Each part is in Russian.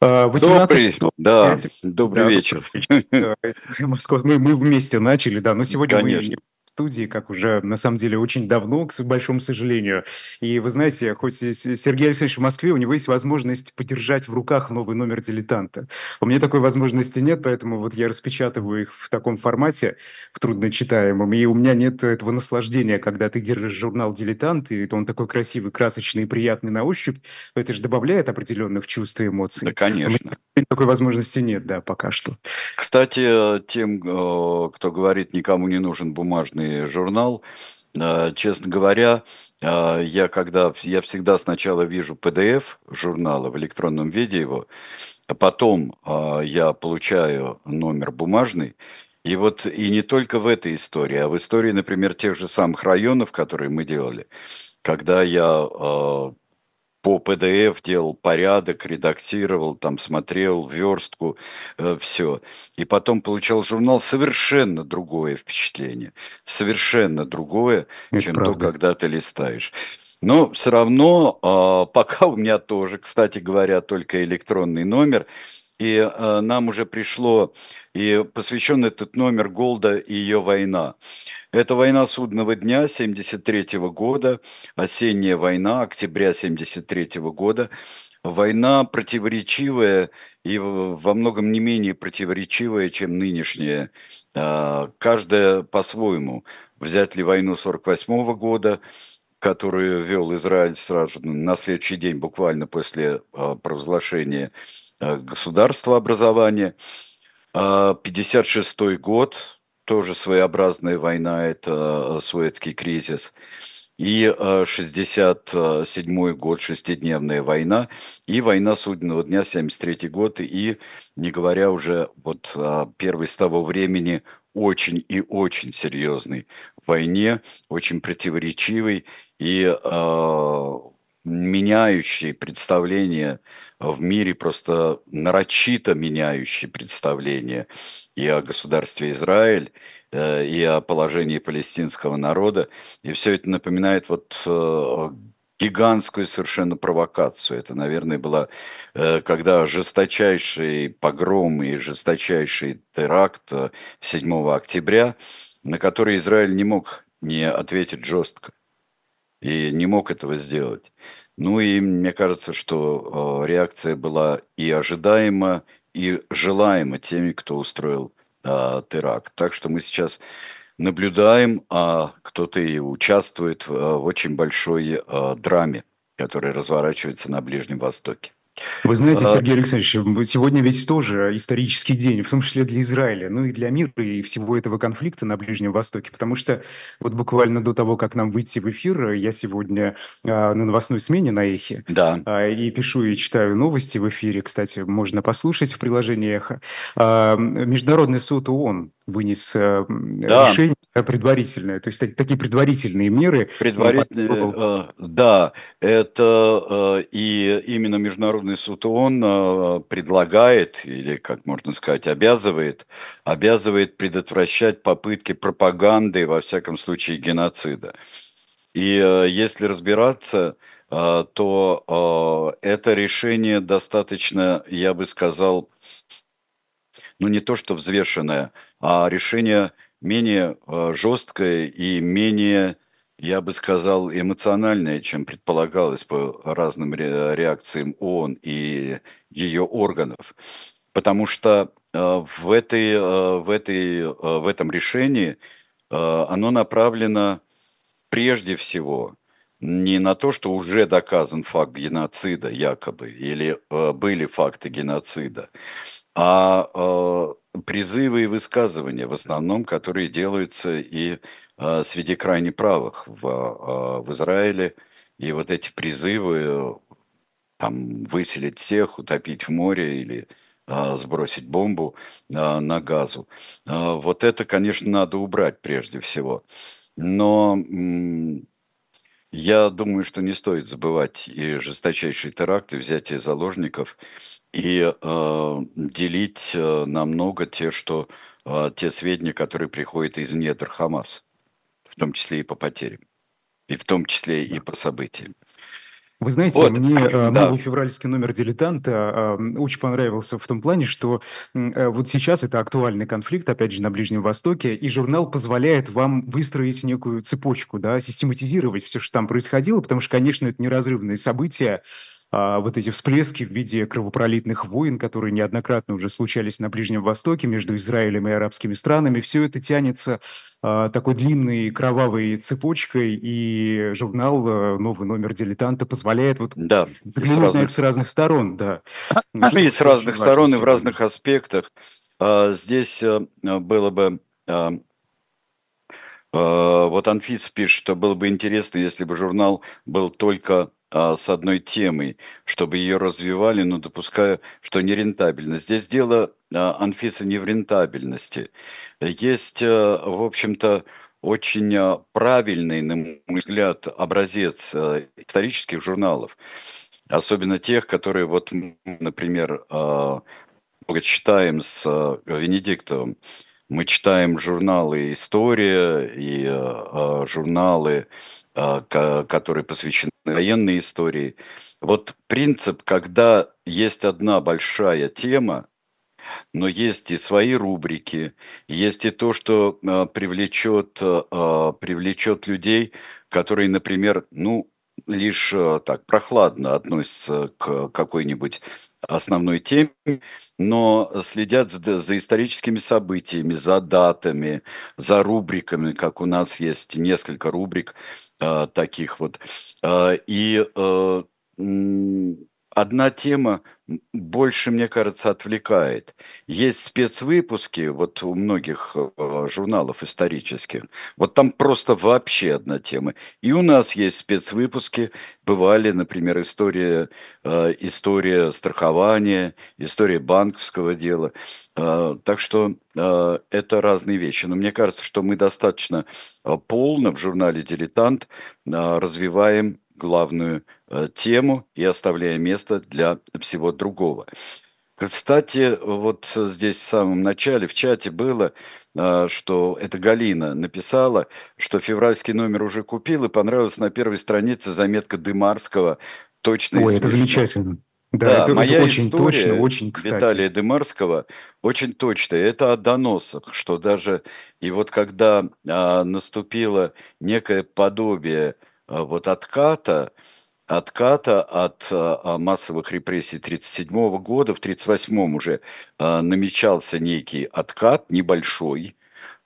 18... Добрый, да, добрый да, вечер. Мы, мы вместе начали, да, но сегодня Конечно. мы студии, как уже, на самом деле, очень давно, к большому сожалению. И вы знаете, хоть Сергей Алексеевич в Москве, у него есть возможность подержать в руках новый номер «Дилетанта». У меня такой возможности нет, поэтому вот я распечатываю их в таком формате, в трудночитаемом, и у меня нет этого наслаждения, когда ты держишь журнал «Дилетант», и он такой красивый, красочный и приятный на ощупь, это же добавляет определенных чувств и эмоций. Да, конечно. Такой возможности нет, да, пока что. Кстати, тем, э, кто говорит, никому не нужен бумажный популярный журнал. А, честно говоря, а, я когда я всегда сначала вижу PDF журнала в электронном виде его, а потом а, я получаю номер бумажный. И вот и не только в этой истории, а в истории, например, тех же самых районов, которые мы делали, когда я по PDF делал порядок, редактировал, там смотрел верстку, э, все. И потом получал журнал совершенно другое впечатление, совершенно другое, Это чем правда. то, когда ты листаешь. Но все равно, э, пока у меня тоже, кстати говоря, только электронный номер, и э, нам уже пришло, и посвящен этот номер Голда и ее война. Это война судного дня 73 года, осенняя война октября 73 года. Война противоречивая и во многом не менее противоречивая, чем нынешняя. Э, каждая по-своему. Взять ли войну 48 года, которую вел Израиль сразу на следующий день, буквально после э, провозглашения государства образования. 56 а, год, тоже своеобразная война, это э, Суэцкий кризис. И 67 э, год, шестидневная война, и война судного дня, 73 год, и не говоря уже вот о первой с того времени очень и очень серьезной войне, очень противоречивой и э, меняющей представление в мире просто нарочито меняющий представление и о государстве Израиль, э, и о положении палестинского народа. И все это напоминает вот э, гигантскую совершенно провокацию. Это, наверное, была, э, когда жесточайший погром и жесточайший теракт 7 октября, на который Израиль не мог не ответить жестко и не мог этого сделать. Ну и мне кажется, что э, реакция была и ожидаема, и желаема теми, кто устроил э, теракт. Так что мы сейчас наблюдаем, а кто-то и участвует в, в очень большой э, драме, которая разворачивается на Ближнем Востоке. Вы знаете, а, Сергей Александрович, сегодня ведь тоже исторический день, в том числе для Израиля, ну и для мира и всего этого конфликта на Ближнем Востоке, потому что вот буквально до того, как нам выйти в эфир, я сегодня а, на новостной смене на Эхе, да. а, и пишу и читаю новости в эфире, кстати, можно послушать в приложении Эхо. Международный суд ООН вынес э, да. решение предварительное, то есть такие предварительные меры. Предварительные, э, да, это э, и именно Международный суд ООН предлагает, или, как можно сказать, обязывает, обязывает предотвращать попытки пропаганды, во всяком случае, геноцида. И если разбираться, то это решение достаточно, я бы сказал, ну не то что взвешенное, а решение менее э, жесткое и менее, я бы сказал, эмоциональное, чем предполагалось по разным реакциям ООН и ее органов. Потому что э, в, этой, э, в, этой, в этом решении оно направлено прежде всего не на то, что уже доказан факт геноцида якобы, или были факты геноцида, а призывы и высказывания, в основном, которые делаются и э, среди крайне правых в, э, в Израиле. И вот эти призывы там, выселить всех, утопить в море или э, сбросить бомбу э, на газу. Э, вот это, конечно, надо убрать прежде всего. Но я думаю, что не стоит забывать и жесточайший теракт, и взятие заложников, и э, делить э, на много те, что, э, те сведения, которые приходят из недр Хамас, в том числе и по потерям, и в том числе и по событиям. Вы знаете, Вот, мне э, да. новый февральский номер «Дилетанта» э, очень понравился в том плане, что э, вот сейчас это актуальный конфликт, опять же, на Ближнем Востоке, и журнал позволяет вам выстроить некую цепочку, да, систематизировать все, что там происходило, потому что, конечно, это неразрывные события, а, вот эти всплески в виде кровопролитных войн, которые неоднократно уже случались на Ближнем Востоке между Израилем и арабскими странами, все это тянется а, такой длинной кровавой цепочкой, и журнал э, «Новый номер дилетанта» позволяет вот Да, взглянуть на это разных, с разных сторон, да. и с разных сторон и в разных аспектах. А, Здесь э, было бы Вот Анфиса пишет, что было бы интересно, если бы журнал был только а, с одной темой, чтобы ее развивали, но допуская, что не рентабельно. Здесь дело, а, Анфиса, не в рентабельности. Есть, а, в общем-то, очень а, правильный, на мой взгляд, образец исторических журналов, особенно тех, которые, вот, например, много читаем с Венедиктовым. Мы читаем журналы «История» и журналы, которые посвящены военной истории. Вот принцип, когда есть одна большая тема, но есть и свои рубрики, есть и то, что э, привлечет, э, привлечет людей, которые, например, ну, лишь э, так прохладно относятся к какой-нибудь основной теме, но следят за, за историческими событиями, за датами, за рубриками, как у нас есть несколько рубрик э, таких вот. Э, и э, одна тема больше, мне кажется, отвлекает. Есть спецвыпуски, вот у многих э, журналов исторических, вот там просто вообще одна тема. И у нас есть спецвыпуски, бывали, например, история, э, история страхования, история банковского дела. Э, так что это разные вещи. Но мне кажется, что мы достаточно полно в журнале «Дилетант» развиваем главную тему и оставляя место для всего другого. Кстати, вот здесь в самом начале в чате было, а, что это Галина написала, что февральский номер уже купил и понравилась на первой странице заметка Дымарского «Точно Ой, это смешно». замечательно. Да, Да, это, это моя очень точно, история очень кстати. Виталия Дымарского очень точная. Это о доносах, что даже и вот когда а, наступило некое подобие а, вот отката, отката от а, а, массовых репрессий 1937 года, в 1938 уже а, намечался некий откат небольшой,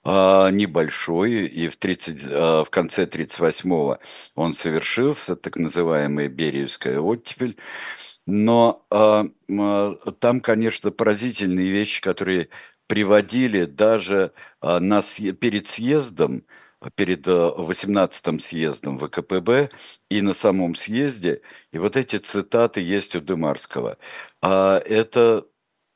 а, небольшой, и в, 30, а, в конце 1938 он совершился, так называемая Бериевская оттепель. Но там, конечно, поразительные вещи, которые приводили даже на, съе- перед съездом, перед а, 18-м съездом ВКПБ и на самом съезде. И вот эти цитаты есть у Дымарского. А, это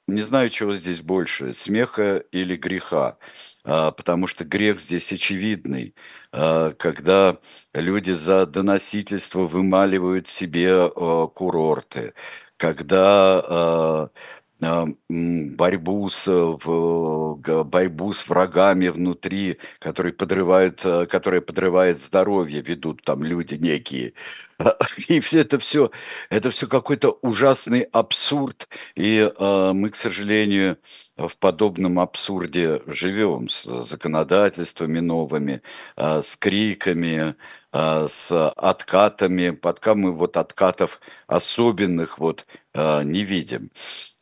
не знаю, чего здесь больше, смеха или греха, А, потому что грех здесь очевидный, А, когда люди за доносительство вымаливают себе а, курорты, когда а, борьбу с, в- г- борьбу с врагами внутри, которые подрывают, а, которые подрывают здоровье, ведут там люди некие. И все это все, это все какой-то ужасный абсурд, и а, мы, к сожалению, в подобном абсурде живем с законодательствами новыми, а, с криками, а, с откатами, пока мы вот откатов особенных вот а, не видим.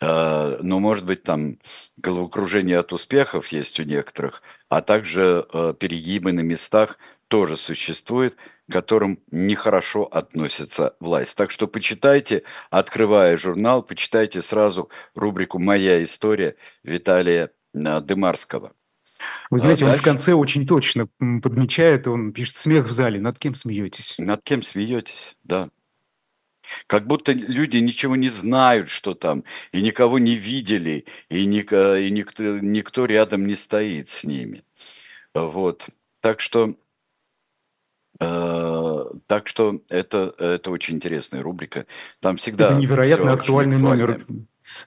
А, Но, может быть, там головокружение от успехов есть у некоторых, а также а, перегибы на местах тоже существует, к которым нехорошо относится власть. Так что почитайте, открывая журнал, почитайте сразу рубрику «Моя история» Виталия а, Дымарского. Вы А знаете, он в конце очень точно подмечает, он пишет «Смех в зале». Над кем смеетесь? над кем смеетесь, да. Как будто люди ничего не знают, что там, и никого не видели, и, ник- и никто, никто рядом не стоит с ними. Вот. Так что, э, так что это, это очень интересная рубрика. Там Это всегда невероятно все очень актуальный номер.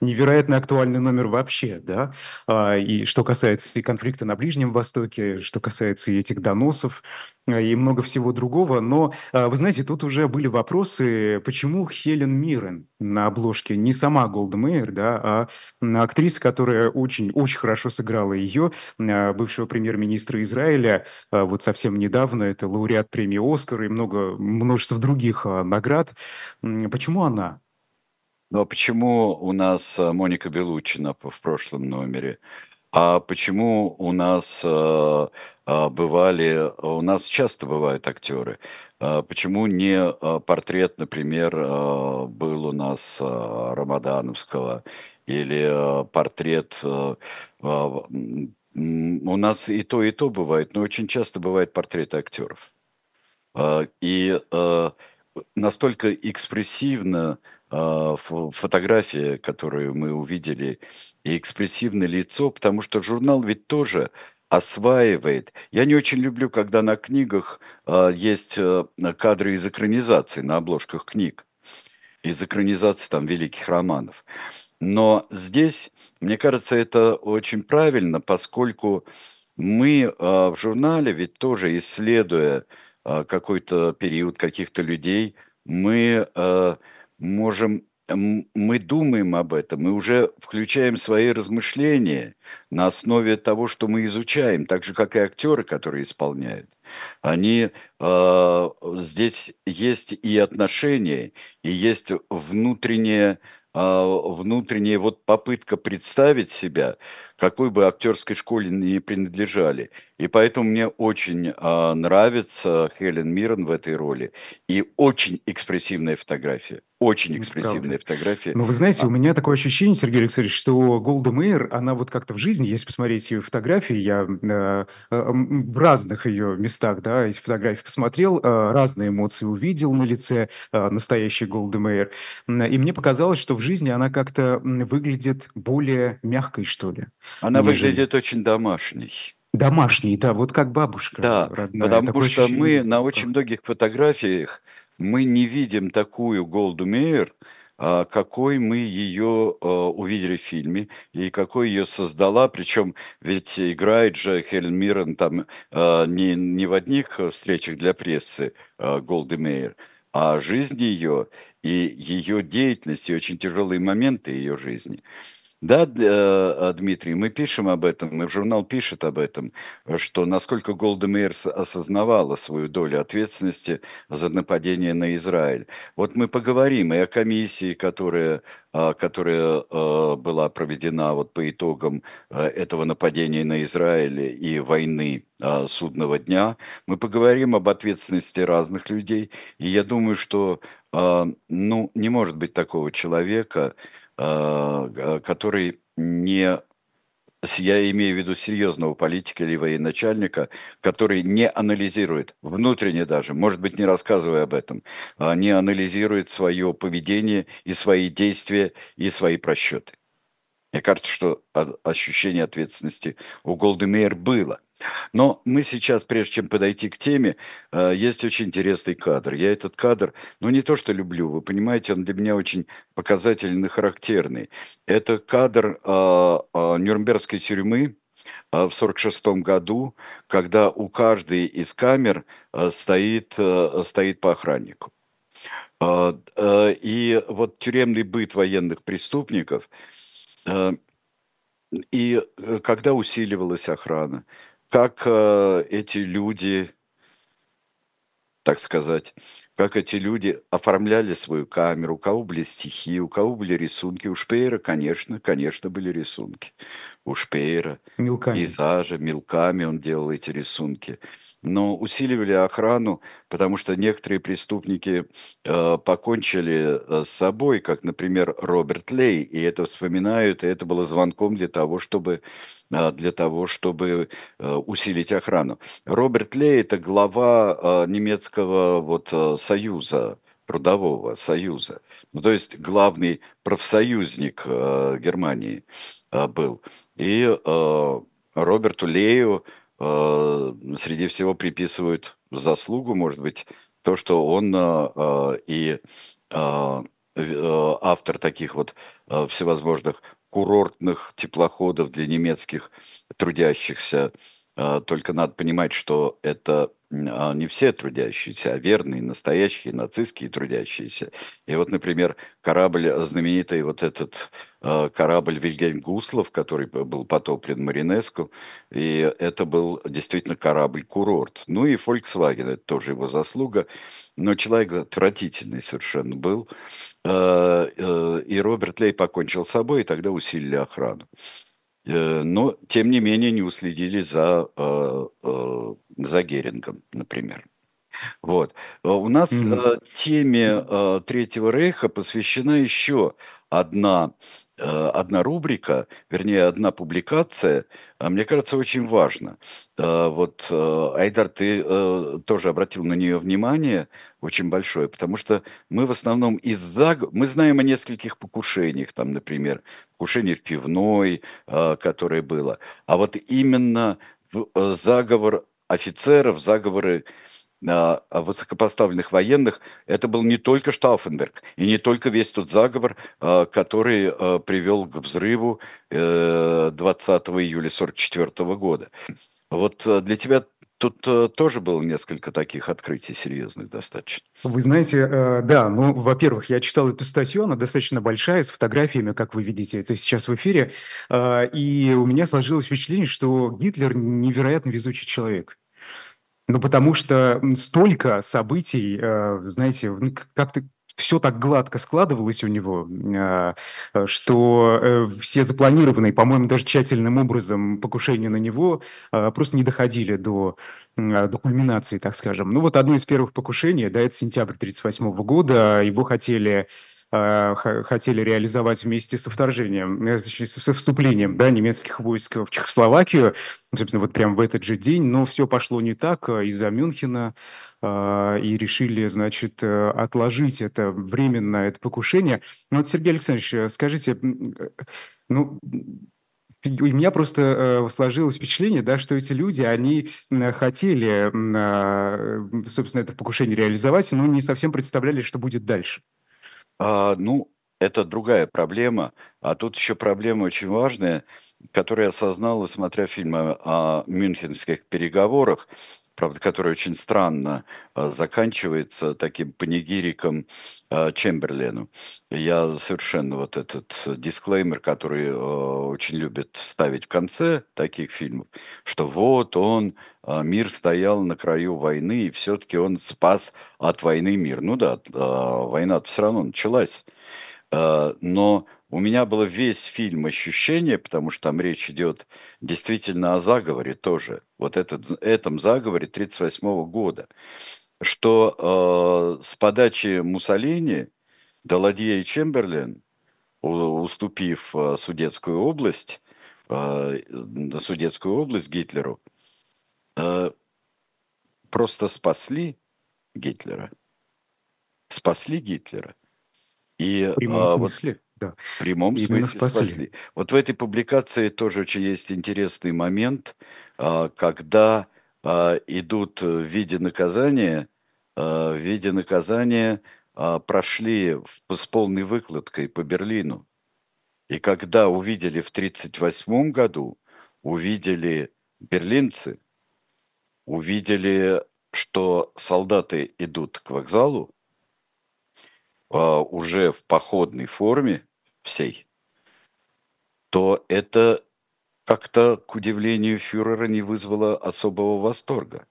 Невероятно актуальный номер вообще, да. А, и что касается и конфликта на Ближнем Востоке, что касается и этих доносов, а, и много всего другого. Но, а, вы знаете, тут уже были вопросы, почему Хелен Миррен на обложке, не сама Голда Мейер, да, а актриса, которая очень-очень хорошо сыграла ее, бывшего премьер-министра Израиля, вот совсем недавно, это лауреат премии «Оскар» и много, множество других наград. Почему она? Ну, а почему у нас э, Моника Белучина в прошлом номере? А почему у нас э, э, бывали, у нас часто бывают актеры? А почему не портрет, например, был у нас Рамадановского или портрет у нас и то, и то бывает, но очень часто бывают портреты актеров. И настолько экспрессивно а, фотография, которую мы увидели, и экспрессивное лицо, потому что журнал ведь тоже осваивает. Я не очень люблю, когда на книгах а, есть а, кадры из экранизации, на обложках книг, из экранизации там великих романов. Но здесь, мне кажется, это очень правильно, поскольку мы в журнале ведь тоже, исследуя какой-то период каких-то людей, мы можем мы думаем об этом, мы уже включаем свои размышления на основе того, что мы изучаем, так же, как и актеры, которые исполняют. Они э, здесь есть и отношения, и есть внутреннее а, внутренняя вот попытка представить себя, какой бы актерской школе ни принадлежали. И поэтому мне очень а, нравится Хелен Миррен в этой роли. И очень экспрессивная фотография. Очень экспрессивная фотография. Но вы знаете, а... у меня такое ощущение, Сергей Александрович, что Голда Мейер, она вот как-то в жизни, если посмотреть ее фотографии, я э, э, в разных ее местах, да, эти фотографии посмотрел, э, разные эмоции увидел на лице э, настоящей Голды Мейер. И мне показалось, что в жизни она как-то выглядит более мягкой, что ли. Она нежели... выглядит очень домашней. Домашний, да, вот как бабушка Да, родная. потому Такое что мы на очень многих фотографиях мы не видим такую Голду Мейер, а, какой мы ее а, увидели в фильме и какой ее создала. Причем ведь играет же Хелен Миррен там а, не, не в одних встречах для прессы Голды Мейер, а жизнь ее и ее деятельность, и очень тяжелые моменты ее жизни – да, э, Дмитрий, мы пишем об этом, и журнал пишет об этом, что насколько Голда Мейер осознавала свою долю ответственности за нападение на Израиль. Вот мы поговорим и о комиссии, которая, а, которая а, была проведена вот по итогам а, этого нападения на Израиль и войны судного дня. Мы поговорим об ответственности разных людей, и я думаю, что ну, не может быть такого человека, а, который не я имею в виду серьезного политика или военачальника, который не анализирует, внутренне даже, может быть, не рассказывая об этом, а не анализирует свое поведение и свои действия и свои просчеты. Мне кажется, что ощущение ответственности у Голдемейр было. Но мы сейчас, прежде чем подойти к теме, э, есть очень интересный кадр. Я этот кадр, ну не то что люблю, вы понимаете, он для меня очень показательный и характерный. Это кадр э, э, Нюрнбергской тюрьмы в 1946 году, когда у каждой из камер стоит, стоит по охраннику. И вот тюремный быт военных преступников, и когда усиливалась охрана, как э, эти люди, так сказать, как эти люди оформляли свою камеру, у кого были стихи, у кого были рисунки. У Шпеера, конечно, конечно, были рисунки. У Шпеера, мелками. пейзажа, мелками он делал эти рисунки но усиливали охрану, потому что некоторые преступники э, покончили э, с собой, как, например, Роберт Лей, и это вспоминают, и это было звонком для того, чтобы, э, для того, чтобы э, усилить охрану. Роберт Лей – это глава э, немецкого вот, э, союза, трудового союза. Ну, то есть главный профсоюзник э, Германии э, был. И э, Роберту Лею среди всего приписывают заслугу, может быть, то, что он э, и автор таких вот всевозможных курортных теплоходов для немецких трудящихся. Только надо понимать, что это не все трудящиеся, а верные, настоящие нацистские трудящиеся. И вот, например, корабль, знаменитый вот этот а, корабль Вильгельм Гуслов, который был потоплен Маринеску, и это был действительно корабль-курорт. Ну и Volkswagen, это тоже его заслуга, но человек отвратительный совершенно был. А, э, и Роберт Лей покончил с собой, и тогда усилили охрану. Э, но, тем не менее, не уследили за, э, э, за Герингом, например. Вот. У нас mm-hmm. теме Третьего Рейха посвящена еще одна, одна рубрика, вернее, одна публикация, а мне кажется, очень важно. Вот, Айдар, ты тоже обратил на нее внимание очень большое, потому что мы в основном из-за... Мы знаем о нескольких покушениях, там, например, покушение в пивной, которое было. А вот именно э, заговор офицеров, заговоры а, высокопоставленных военных, это был не только Штауфенберг и не только весь тот заговор, а, который привел к взрыву 20 э, июля 1944 года. Вот для тебя Тут э, тоже было несколько таких открытий серьезных достаточно. Вы знаете, э, да, ну, во-первых, я читал эту статью, она достаточно большая, с фотографиями, как вы видите, это сейчас в эфире, э, и у меня сложилось впечатление, что Гитлер невероятно везучий человек. Ну, потому что столько событий, э, знаете, ну, как-то все так гладко складывалось у него, э, что э, все запланированные, по-моему, даже тщательным образом покушения на него э, просто не доходили до, до кульминации, так скажем. Ну вот одно из первых покушений, да, это сентябрь 1938 года, его хотели хотели реализовать вместе со вторжением, со вступлением да, немецких войск в Чехословакию, собственно, вот прямо в этот же день, но все пошло не так из-за Мюнхена, а, и решили, значит, э, отложить это временно, это покушение. Ну вот, Сергей Александрович, э, скажите, э, ну, у меня просто сложилось впечатление, да, что эти люди, они хотели, собственно, это покушение реализовать, но не совсем представляли, что будет дальше. А, ну, это другая проблема. А тут еще проблема очень важная, которую я осознал, смотря фильмы о мюнхенских переговорах правда, который очень странно э, заканчивается таким панигириком э, Чемберлену. Я совершенно вот этот дисклеймер, который э, очень любят ставить в конце таких фильмов, что вот он, мир стоял на краю войны, и все-таки он спас от войны мир. Ну да, война все равно началась. Но у меня было весь фильм ощущение, потому что там речь идет действительно о заговоре тоже, вот этот, этом заговоре 1938 года, что э, с подачи Муссолини Даладье и Чемберлен, уступив э, Судетскую область, э, Судетскую область Гитлеру, э, просто спасли Гитлера. Спасли Гитлера. И, в прямом а, смысле? Вот, да. В прямом Именно смысле спасли. спасли. Вот в этой публикации тоже очень есть интересный момент, а, когда а, идут в виде наказания, а, в виде наказания прошли с полной выкладкой по Берлину. И когда увидели в 1938 году, увидели берлинцы, увидели, что солдаты идут к вокзалу, уже в походной форме, всей, то это как-то, к удивлению фюрера, не вызвало особого восторга.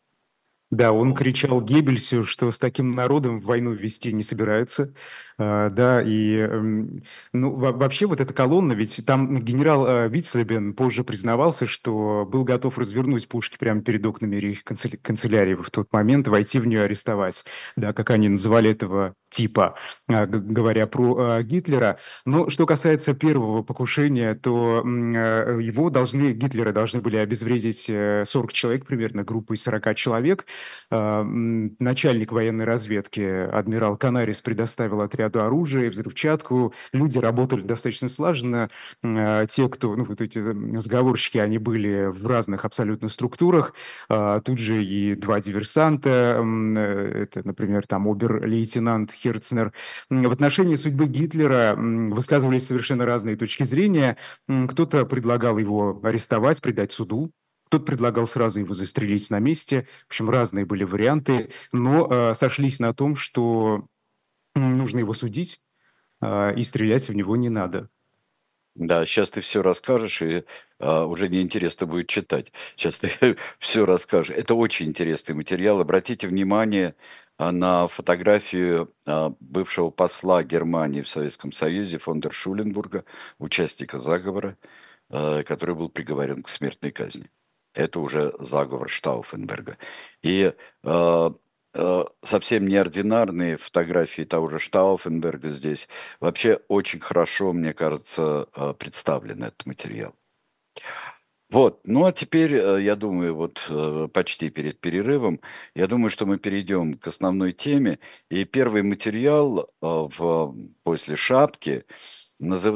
Да, он кричал Геббельсу, что с таким народом войну вести не собираются. А, да, и эм, ну, вообще вот эта колонна, ведь там генерал э, Вицлебен позже признавался, что был готов развернуть пушки прямо перед окнами их канцелярии в тот момент, войти в нее арестовать, да, как они называли этого типа, а, говоря про а, Гитлера. Но что касается первого покушения, то э, его должны, Гитлера должны были обезвредить 40 э, человек, примерно группой 40 человек. Начальник военной разведки, адмирал Канарис, предоставил отряд году оружие, взрывчатку. Люди работали достаточно слаженно. Э, те, кто, ну, вот эти разговорщики, они были в разных абсолютно структурах. Э, тут же и два диверсанта, это, например, там обер-лейтенант Херцнер. В отношении судьбы Гитлера высказывались совершенно разные точки зрения. Кто-то предлагал его арестовать, предать суду, кто-то предлагал сразу его застрелить на месте. В общем, разные были варианты, но э, сошлись на том, что нужно его судить, э, и стрелять в него не надо. Да, сейчас ты все расскажешь, и а, уже неинтересно будет читать. Сейчас ты все расскажешь. Это очень интересный материал. Обратите внимание а, на фотографию а, бывшего посла Германии в Советском Союзе фондер Шуленбурга, участника заговора, а, который был приговорен к смертной казни это уже заговор Штауфенберга. И совсем неординарные фотографии того же Штауфенберга здесь. Вообще очень хорошо, мне кажется, э, представлен этот материал. Вот, ну а теперь, э, я думаю, вот э, почти перед перерывом, я думаю, что мы перейдем к основной теме. И первый материал в, после шапки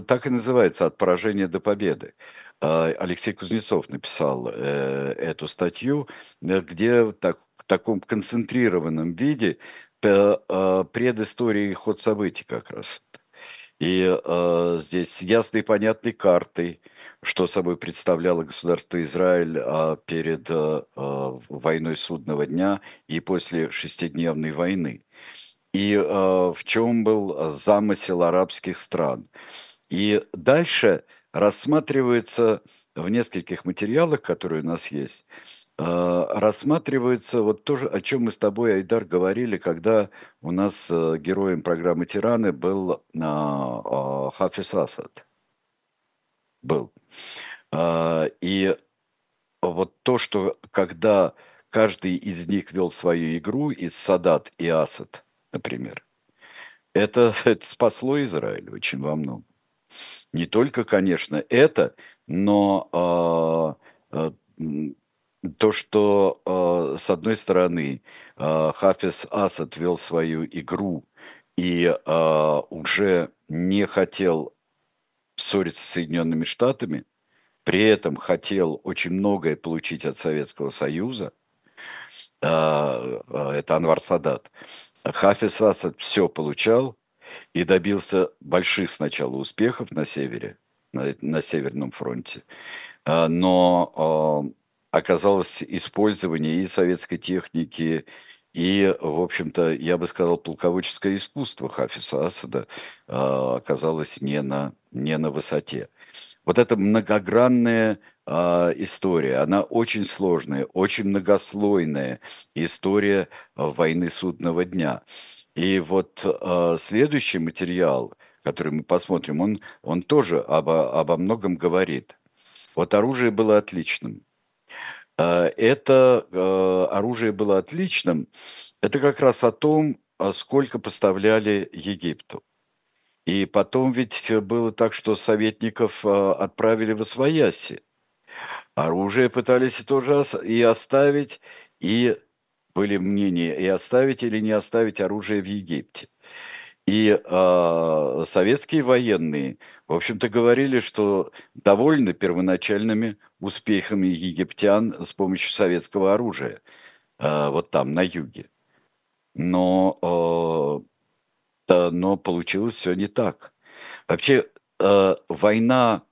так и называется «От поражения до победы». Алексей Кузнецов написал э, эту статью, э, где так, таком концентрированном виде э, предыстории ход событий как раз. И э, здесь ясной и понятной картой, что собой представляло государство Израиль э, перед э, войной судного дня и после шестидневной войны. И э, в чем был замысел арабских стран. И дальше рассматривается в нескольких материалах, которые у нас есть, а, рассматривается вот то, о чем мы с тобой, Айдар, говорили, когда у нас э, героем программы «Тираны» был а, а, Хафиз Асад. Был. И вот то, что когда каждый из них вел свою игру, из Садат и Асад, например, это, это спасло Израиль очень во многом. Не только, конечно, это, но то, что э, с одной стороны э, Хафиз Асад вел свою игру и э, уже не хотел ссориться с Соединенными Штатами, при этом хотел очень многое получить от Советского Союза, это Анвар Садат. Хафиз Асад все получал, и добился больших сначала успехов на севере, на, на Северном фронте, но оказалось использование и советской техники, и, в общем-то, я бы сказал, полководческое искусство Хафиса Асада а, оказалось не на, не на высоте. Вот эта многогранная история, она очень сложная, очень многослойная история войны судного дня. И вот э, следующий материал, который мы посмотрим, он, он тоже обо, обо многом говорит. Вот оружие было отличным. Э, это э, оружие было отличным. Это как раз о том, сколько поставляли Египту. И потом ведь было так, что советников отправили в Освояси. Оружие пытались тоже и оставить, и были мнения и оставить или не оставить оружие в Египте. И э, советские военные, в общем-то, говорили, что довольны первоначальными успехами египтян с помощью советского оружия, э, вот там, на юге. Но, э, да, но получилось все не так. Вообще, э, война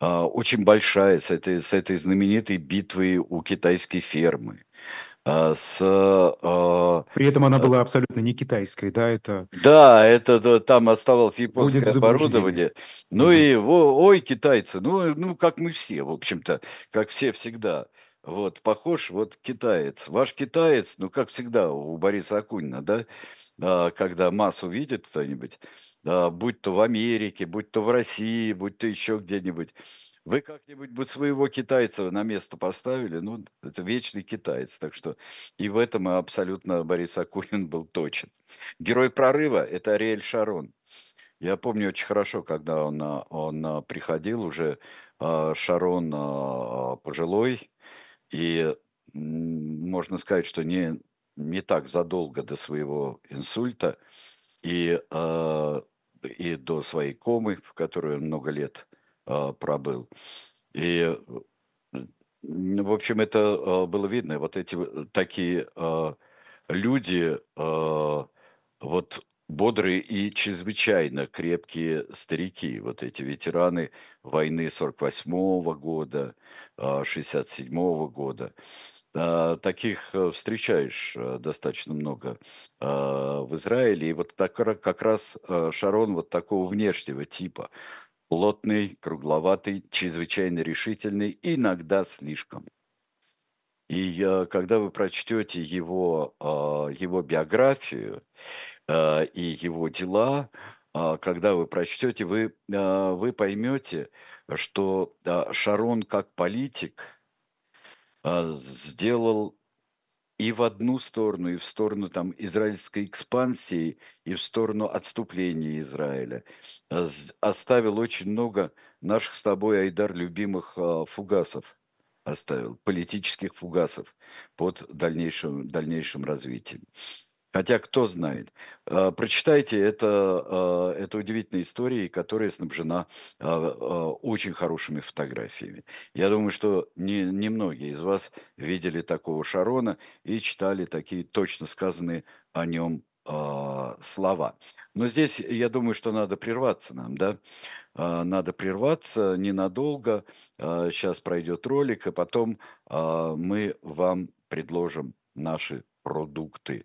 э, очень большая с этой, с этой знаменитой битвой у китайской фермы с... А, При этом она была абсолютно не китайской, да, это... Да, это там оставалось японское оборудование. Ну и, ой, китайцы, ну, ну, как мы все, в общем-то, как все всегда. Вот, похож, вот китаец. Ваш китаец, ну, как всегда у Бориса Акунина, да, а, когда массу видит кто-нибудь, будь то в Америке, будь то в России, будь то еще где-нибудь, вы как-нибудь бы своего китайца на место поставили? Ну, это вечный китаец. Так что и в этом абсолютно Борис Акунин был точен. Герой прорыва – это Ариэль Шарон. Я помню очень хорошо, когда он, а, он а, приходил уже, а, Шарон пожилой, и можно сказать, что не, не так задолго до своего инсульта, и, и до своей комы, в которой он много лет пробыл. И, в общем, это было видно. Вот эти такие люди, вот бодрые и чрезвычайно крепкие старики, вот эти ветераны войны 48 -го года, 67 -го года. А, таких встречаешь достаточно много а, в Израиле. И вот так, как раз Шарон вот такого внешнего типа. Плотный, кругловатый, чрезвычайно решительный, иногда слишком. И когда вы прочтете его, а, его биографию и его дела, когда вы прочтете, вы, вы поймете, что Шарон как политик – а, сделал и в одну сторону, и в сторону там израильской экспансии, и в сторону отступления Израиля. А, оставил очень много наших с тобой, Айдар, любимых а, фугасов. Оставил, политических фугасов под дальнейшим, дальнейшим развитием. Хотя кто знает. А, прочитайте, это, а, это удивительная история, которая снабжена а, очень хорошими фотографиями. Я думаю, что не, немногие из вас видели такого Шарона и читали такие точно сказанные о нем слова. Но здесь, я думаю, что надо прерваться нам, да? Надо прерваться ненадолго. Сейчас пройдет ролик, и потом мы вам предложим наши продукты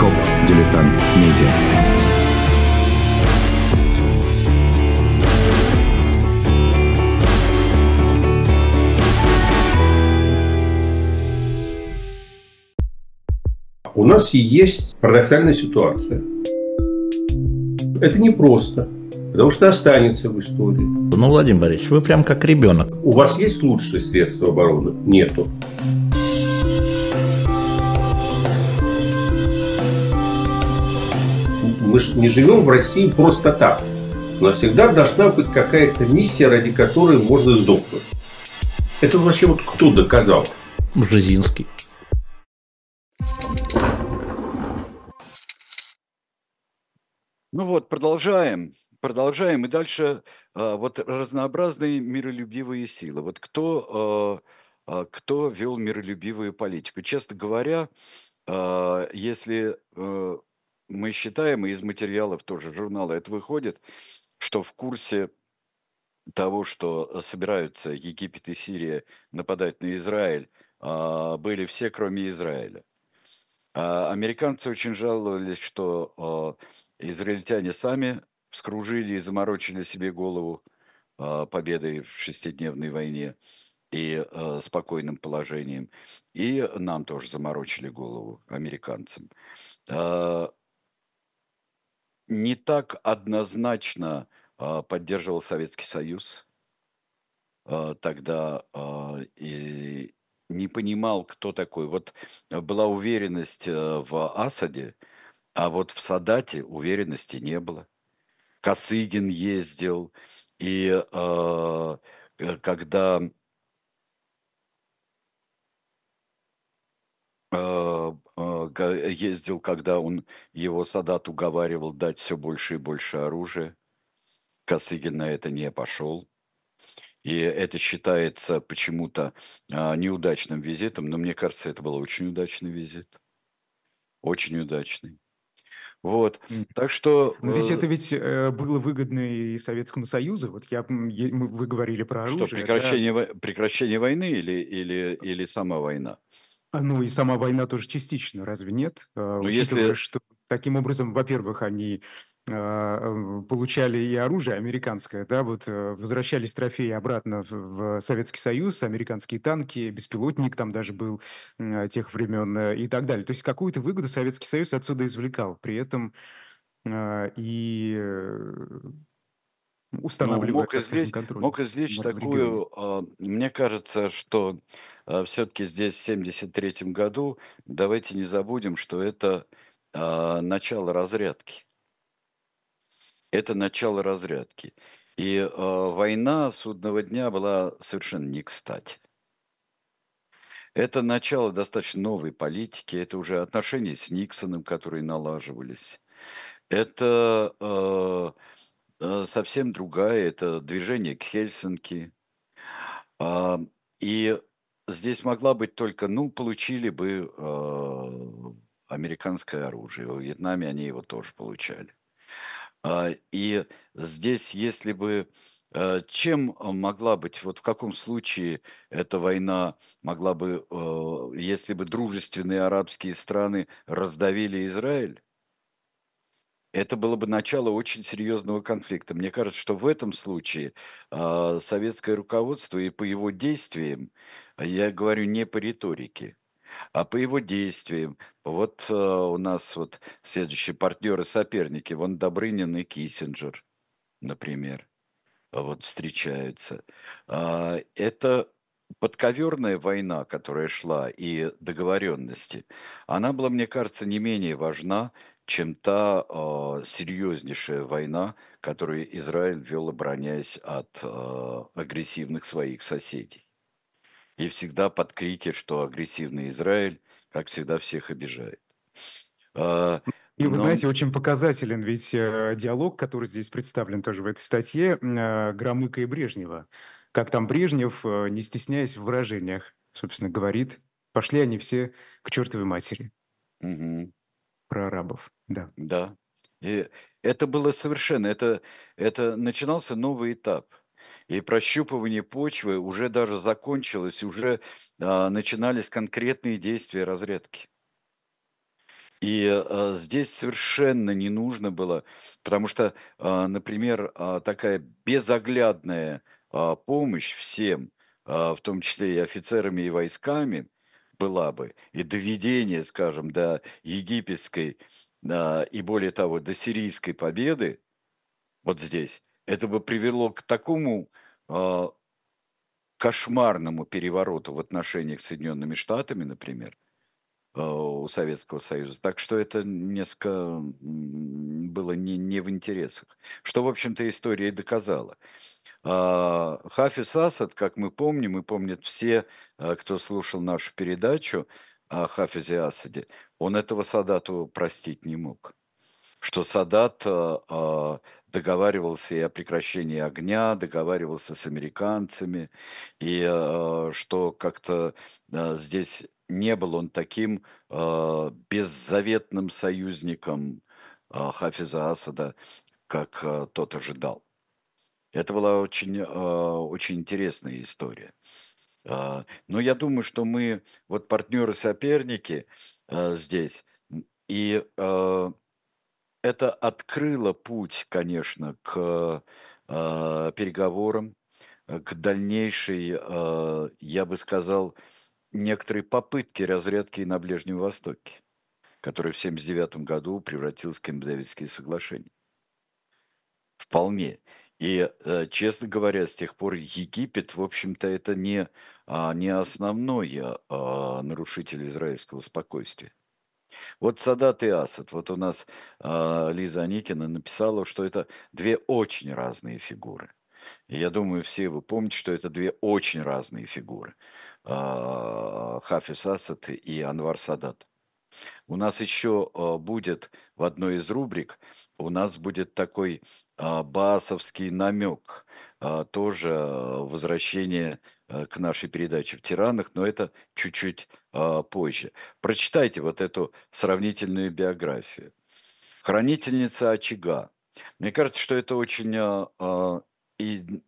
Shop Дилетант Медиа. У нас есть парадоксальная ситуация. Это непросто, потому что останется в истории. Ну, Владимир Борисович, вы прям как ребенок. У вас есть лучшие средства обороны? Нету. Мы же не живем в России просто так. У нас всегда должна быть какая-то миссия, ради которой можно сдохнуть. Это вообще вот кто доказал? Бжезинский. Ну вот, продолжаем. Продолжаем. И дальше а, вот разнообразные миролюбивые силы. Вот кто, а, а, кто вел миролюбивую политику? Честно говоря, если э, мы считаем, и из материалов тоже журнала это выходит, что в курсе того, что э, собираются Египет и Сирия нападать на Израиль, а, были все, кроме Израиля. А американцы очень жаловались, что а, израильтяне сами вскружили и заморочили себе голову победой в шестидневной войне и спокойным положением. И нам тоже заморочили голову, американцам не так однозначно а, поддерживал Советский Союз а, тогда а, и не понимал, кто такой. Вот была уверенность э, в Асаде, а вот в Садате уверенности не было. Косыгин ездил, и когда ездил, когда он его Садат уговаривал дать все больше и больше оружия. Косыгин на это не пошел. И это считается почему-то а, неудачным визитом, но мне кажется, это был очень удачный визит. Очень удачный. Вот, так что... Но ведь это э, ведь э, было выгодно и Советскому Союзу. Вот я, вы говорили про оружие. Что, прекращение, да? прекращение войны или, или, или сама война? А, ну и сама война тоже частично, разве нет? А, ну, если... что таким образом, во-первых, они а, получали и оружие американское, да, вот э, возвращались трофеи обратно в, Советский Союз, американские танки, беспилотник там даже был тех времен э, и так далее. То есть какую-то выгоду Советский Союз отсюда извлекал. При этом и Ну, устанавливая, мог так скажем, извлечь, контроль мог извлечь такую, мне кажется, что все-таки здесь, в 73 году, давайте не забудем, что это а, начало разрядки. Это начало разрядки. И а, война судного дня была совершенно не кстати. Это начало достаточно новой политики, это уже отношения с Никсоном, которые налаживались. Это э, э, совсем другая, это движение к Хельсинки. А, и здесь могла быть только, ну, получили бы э, американское оружие. В Вьетнаме они его тоже получали. А, и здесь, если бы Э, чем могла быть, вот в каком случае эта война могла бы, э, если бы дружественные арабские страны раздавили Израиль? Это было бы начало очень серьезного конфликта. Мне кажется, что в этом случае э, советское руководство и по его действиям, я говорю не по риторике, а по его действиям. Вот у нас вот следующие партнеры, соперники, вон Добрынин и Киссинджер, например вот встречаются. А, это подковерная война, которая шла, и договоренности, она была, мне кажется, не менее важна, чем та э, серьезнейшая война, которую Израиль вел, обороняясь от э, агрессивных своих соседей. И всегда под крики, что агрессивный Израиль, как всегда, всех обижает. Э, и вы Но... знаете, очень показателен ведь э, диалог, который здесь представлен тоже в этой статье, э, Громыка и Брежнева. Как там Брежнев, э, не стесняясь в выражениях, собственно, говорит, пошли они все к чертовой матери. Угу. Про арабов, да. Да. И это было совершенно, это, это начинался новый этап. И прощупывание почвы уже даже закончилось, уже а, начинались конкретные действия разрядки. И э, здесь совершенно не нужно было, потому что, э, например, э, такая безоглядная э, помощь всем, э, в том числе и офицерами и войсками, была бы, и доведение, скажем, до египетской э, и более того, до сирийской победы, вот здесь, это бы привело к такому э, кошмарному перевороту в отношениях с Соединенными Штатами, например – Э, у Советского Союза. Так что это несколько было не, не в интересах. Что, в общем-то, история и доказала. А, Хафиз Асад, как мы помним, и помнят все, э, кто слушал нашу передачу о Хафизе Асаде, он этого Садату простить не мог. Что Садат э, договаривался и о прекращении огня, договаривался с американцами, и что как-то здесь не был он таким э, беззаветным союзником э, Хафиза Асада, как э, тот ожидал. Это была очень, э, очень интересная история. Э, но я думаю, что мы, вот партнеры-соперники э, здесь, и э, это открыло путь, конечно, к э, переговорам, к дальнейшей, э, я бы сказал, некоторые попытки разрядки на Ближнем Востоке, который в 1979 году превратился в Кемп-Дэвидские соглашения. Вполне. И, э, честно говоря, с тех пор Египет, в общем-то, это не, а, не основной а, нарушитель израильского спокойствия. Вот Садат и Асад. Вот у нас а, Лиза Аникина написала, что это две очень разные фигуры. И я думаю, все вы помните, что это две очень разные фигуры. А, Хафиз Асад и Анвар Садат. У нас еще а, будет в одной из рубрик, у нас будет такой а, басовский намек, тоже возвращение к нашей передаче в «Тиранах», но это чуть-чуть позже. Прочитайте вот эту сравнительную биографию. Хранительница очага. Мне кажется, что это очень и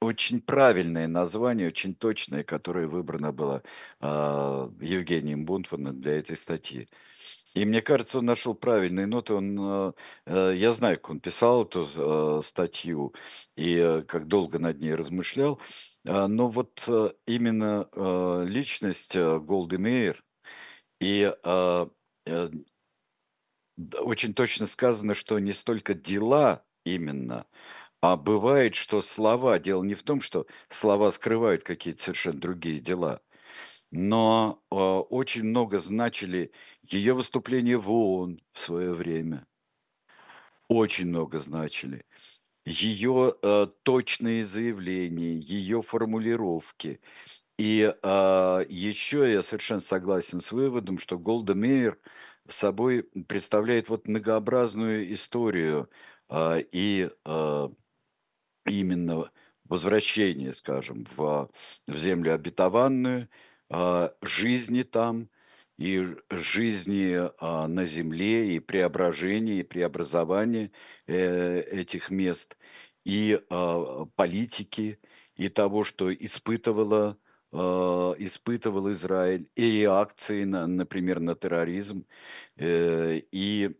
очень правильное название, очень точное, которое выбрано было э, Евгением Бунтманом для этой статьи. И мне кажется, он нашел правильные ноты. Он, э, э, я знаю, как он писал эту э, статью и э, как долго над ней размышлял. Но вот э, именно личность э, Голды Мейер и э, очень точно сказано, что не столько дела именно, а бывает, что слова, дело не в том, что слова скрывают какие-то совершенно другие дела, но э, очень много значили ее выступления в ООН в свое время. Очень много значили. Ее э, точные заявления, ее формулировки. И э, еще я совершенно согласен с выводом, что Голда Мейер собой представляет вот многообразную историю э, и э, именно возвращение, скажем, в, в землю обетованную, э, жизни там и жизни э, на земле, и преображение, и преобразование э, этих мест, и э, политики, и того, что испытывала испытывал Израиль, и реакции, на, например, на терроризм, э, и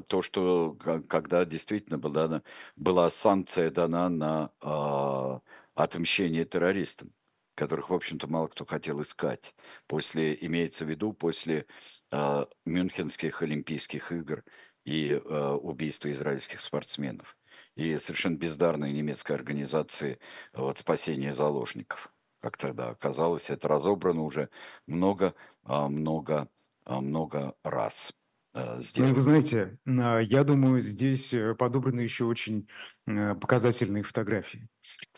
то, что когда действительно была, была санкция дана на а, отмщение террористам, которых, в общем-то, мало кто хотел искать, после, имеется в виду, после а, Мюнхенских Олимпийских игр и а, убийства израильских спортсменов и совершенно бездарной немецкой организации вот, спасения заложников как тогда оказалось, это разобрано уже много, а, много, а, много раз. Здесь. Ну, вы знаете, а, я думаю, здесь э, подобраны еще очень э, показательные фотографии.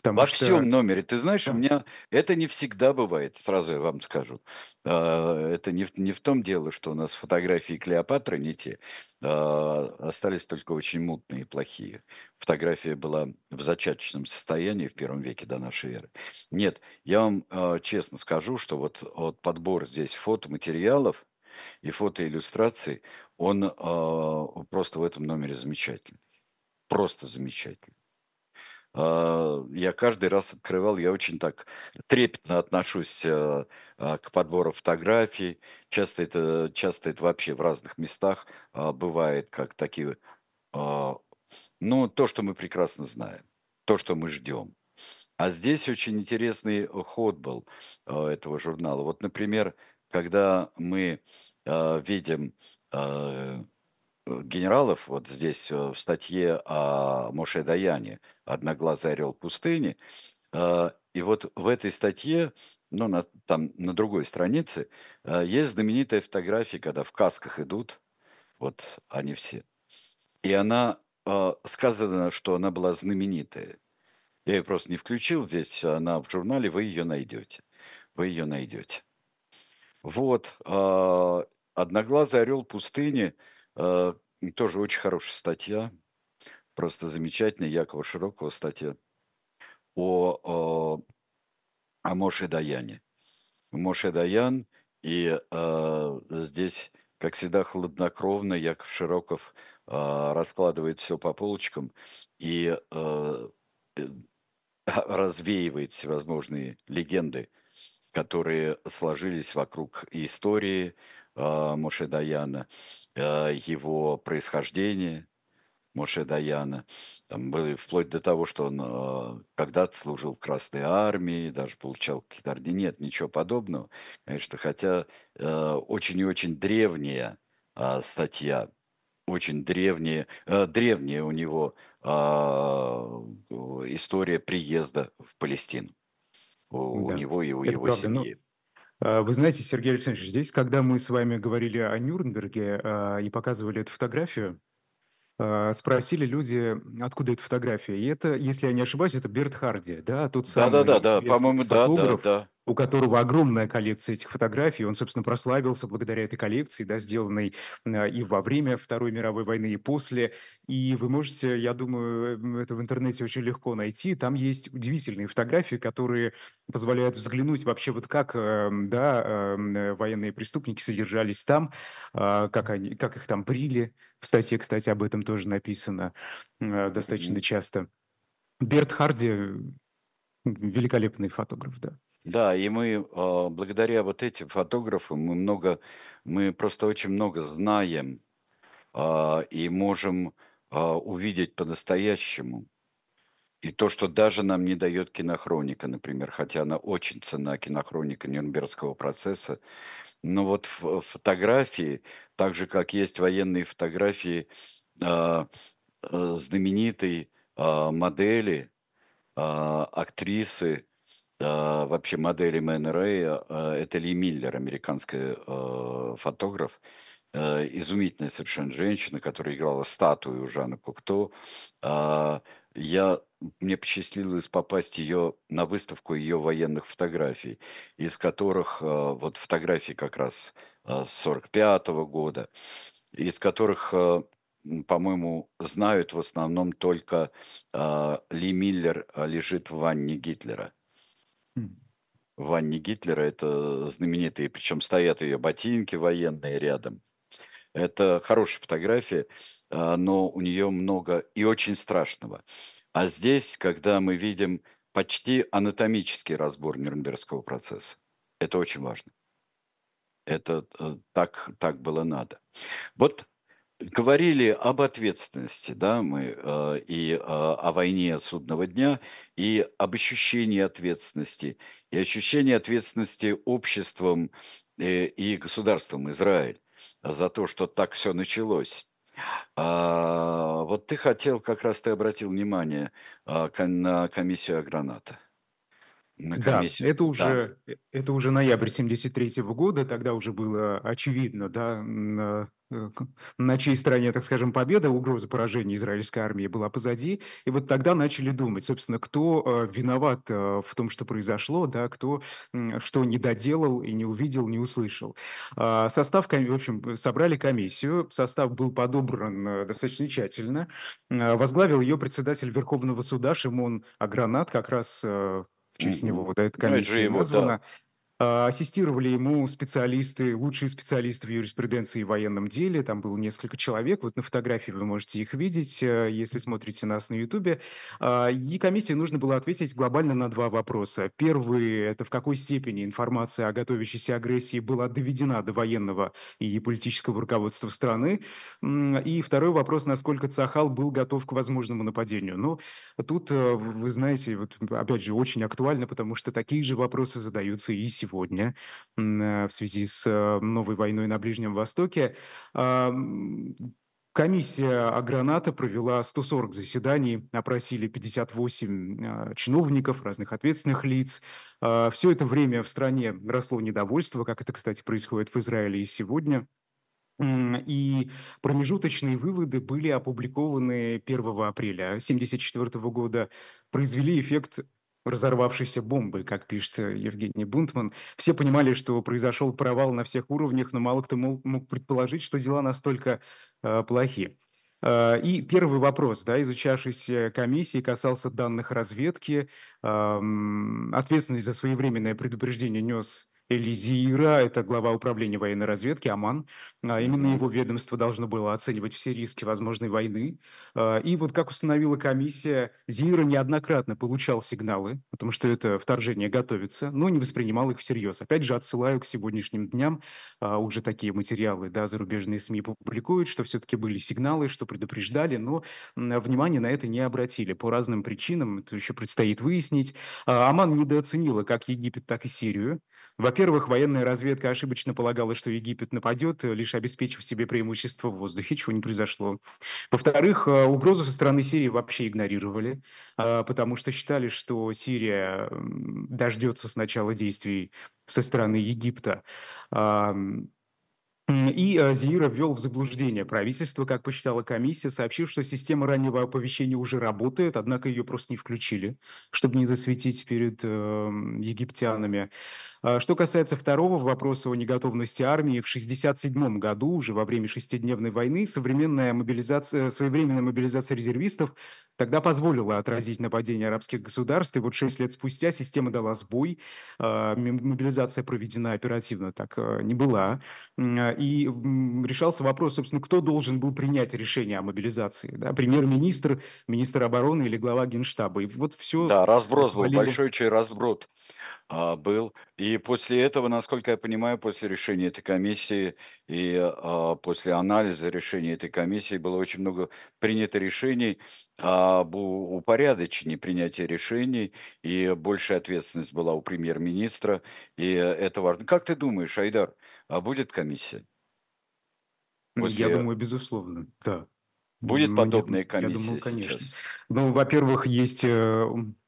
Во что... всем номере. Ты знаешь, да. у меня это не всегда бывает, сразу я вам скажу. Это не в, не в том дело, что у нас фотографии Клеопатры не те. Остались только очень мутные и плохие. Фотография была в зачаточном состоянии в первом веке до нашей эры. Нет, я вам честно скажу, что вот, вот подбор здесь фотоматериалов, и фотоиллюстраций, он э, просто в этом номере замечательный. Просто замечательный. Э, я каждый раз открывал, я очень так трепетно отношусь э, к подбору фотографий. Часто это, часто это вообще в разных местах бывает, как такие... Ну, то, что мы прекрасно знаем, то, что мы ждем. А здесь очень интересный ход был этого журнала. Вот, например, когда мы э, видим э, генералов, вот здесь э, в статье о Моше Даяне «Одноглазый орел пустыни», э, и вот в этой статье, ну, на, там на другой странице, есть знаменитая фотография, когда в касках идут, вот они все. И она, э, сказано, что она была знаменитая. Я ее просто не включил здесь, она в журнале, вы ее найдете. Вы ее найдете. Вот, э, «Одноглазый орел пустыни», э, тоже очень хорошая статья, просто замечательная, Якова Широкого статья о, о, о Моше Даяне. Моше Даян, и э, здесь, как всегда, хладнокровно Яков Широков э, раскладывает все по полочкам и э, развеивает всевозможные легенды которые сложились вокруг истории э, Моше Даяна, э, его происхождения Моше Даяна. Там были вплоть до того, что он э, когда-то служил в Красной Армии, даже получал какие-то ордены. Нет, ничего подобного, конечно, хотя э, очень и очень древняя э, статья, очень древняя, э, древняя у него э, история приезда в Палестину у да, него и у его правда. Ну, семьи. Но... Вы знаете, Сергей Александрович, здесь, когда мы с вами говорили о Нюрнберге а, и показывали эту фотографию, а, спросили люди, откуда эта фотография. И это, если я не ошибаюсь, это Берт Харди, да, тот самый да, да, да, по-моему, да, да, да у которого огромная коллекция этих фотографий. Он, собственно, прославился благодаря этой коллекции, да, сделанной э, и во время Второй мировой войны, и после. И вы можете, я думаю, это в интернете очень легко найти. Там есть удивительные фотографии, которые позволяют взглянуть вообще вот как э, да, э, военные преступники содержались там, как, они, как их там брили. В статье, кстати, об этом тоже написано достаточно часто. Берт Харди великолепный фотограф, да. Да, и мы а, благодаря вот этим фотографам мы много, мы просто очень много знаем а, и можем а, увидеть по-настоящему. И то, что даже нам не дает кинохроника, например, хотя она очень цена, кинохроника Нюрнбергского процесса. Но вот фотографии, так же, как есть военные фотографии э, знаменитой модели, актрисы, э, вообще модели Мэн Рэй, э, это Ли Миллер, американская э, фотограф, э, изумительная совершенно женщина, которая играла статую у Жана Кукто. Э, я мне посчастливилось попасть ее на выставку ее военных фотографий, из которых э, вот фотографии как раз э, с 45 -го года, из которых, э, по-моему, знают в основном только Ли Миллер лежит в ванне Гитлера. Хм. В ванне Гитлера это знаменитые, причем стоят ее ботинки военные рядом. Это хорошая фотография, но у нее много и очень страшного. А здесь, когда мы видим почти анатомический разбор Нюрнбергского процесса, это очень важно. Это э, так, так было надо. Вот говорили об ответственности, да, мы э, и э, о войне судного дня, и об ощущении ответственности, и ощущении ответственности обществом э, и государством Израиль за то, что так все началось. А, вот ты хотел, как раз ты обратил внимание а, на комиссию Аграната. На да, это уже, да. это уже ноябрь 73 -го года, тогда уже было очевидно, да, Э, на чьей стороне, так скажем, победа, угроза поражения израильской армии была позади. И вот тогда начали думать, собственно, кто э, виноват э, в том, что произошло, да, кто что не доделал и не увидел, не услышал. А, состав, в общем, собрали комиссию, состав был подобран достаточно тщательно. Возглавил ее председатель Верховного суда Шимон Агранат, как раз в честь mm-hmm. него комиссия ну, названа. Да. А, ассистировали ему специалисты, лучшие специалисты в юриспруденции и военном деле. Там было несколько человек. Вот на фотографии вы можете их видеть, э, если смотрите нас на Ютубе. А, и комиссии нужно было ответить глобально на два вопроса. Первый – это в какой степени информация о готовящейся агрессии была доведена до военного и политического руководства страны. И второй вопрос – насколько Цахал был готов к возможному нападению. Ну, тут, э, вы знаете, вот, опять же, очень актуально, потому что такие же вопросы задаются и сегодня сегодня э, в связи с э, новой войной на Ближнем Востоке. А, комиссия Аграната провела 140 заседаний, опросили 58 э, чиновников, разных ответственных лиц. А, Все это время в стране росло недовольство, как это, кстати, происходит в Израиле и сегодня. И промежуточные выводы были опубликованы 1 апреля 1974 года, произвели эффект разорвавшейся бомбы, как пишет Евгений Бунтман. Все понимали, что произошел провал на всех уровнях, но мало кто мог, предположить, что дела настолько э, плохи. Э, и первый вопрос, да, изучавшийся комиссии, касался данных разведки. Э, ответственность за своевременное предупреждение нес Элизира, это глава управления военной разведки, Аман. А именно его ведомство должно было оценивать все риски возможной войны. А, и вот как установила комиссия, Зиира неоднократно получал сигналы, потому что это вторжение готовится, но не воспринимал их всерьез. Опять же, отсылаю к сегодняшним дням, а, уже такие материалы, да, зарубежные СМИ публикуют, что все-таки были сигналы, что предупреждали, но внимание на это не обратили по разным причинам, это еще предстоит выяснить. Аман недооценила как Египет, так и Сирию. Во-первых, военная разведка ошибочно полагала, что Египет нападет, лишь обеспечив себе преимущество в воздухе, чего не произошло. Во-вторых, э, угрозу со стороны Сирии вообще игнорировали, э, потому что считали, что Сирия дождется сначала действий со стороны Египта. И э, Зиира ввел в заблуждение правительство, как посчитала комиссия, сообщив, что система раннего оповещения уже работает, однако ее просто не включили, чтобы не засветить перед э, египтянами. А что касается второго вопроса о неготовности армии, в 1967 году, уже во время шестидневной войны, современная мобилизация, своевременная мобилизация резервистов тогда позволила отразить нападение арабских государств, и вот шесть лет спустя система дала сбой, а, мобилизация проведена оперативно так а, не была, и решался вопрос, собственно, кто должен был принять решение о мобилизации, да, премьер-министр, министр обороны или глава генштаба, и вот все... Да, разброс был, большой чей разброд а, был, и И после этого, насколько я понимаю, после решения этой комиссии и а, после анализа решения этой комиссии было очень много принято решений об упорядочении принятия решений, и большая ответственность была у премьер-министра, и это важно. Как ты думаешь, Айдар, а будет комиссия? После... Я думаю, безусловно, да. Будет ну, подобная комиссия я думаю, конечно. сейчас? Ну, во-первых, есть э,